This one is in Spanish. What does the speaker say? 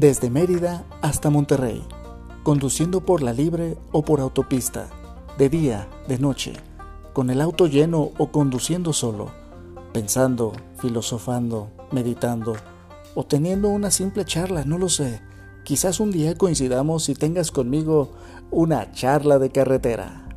desde Mérida hasta Monterrey, conduciendo por la libre o por autopista, de día, de noche, con el auto lleno o conduciendo solo, pensando, filosofando, meditando o teniendo una simple charla, no lo sé. Quizás un día coincidamos y tengas conmigo una charla de carretera.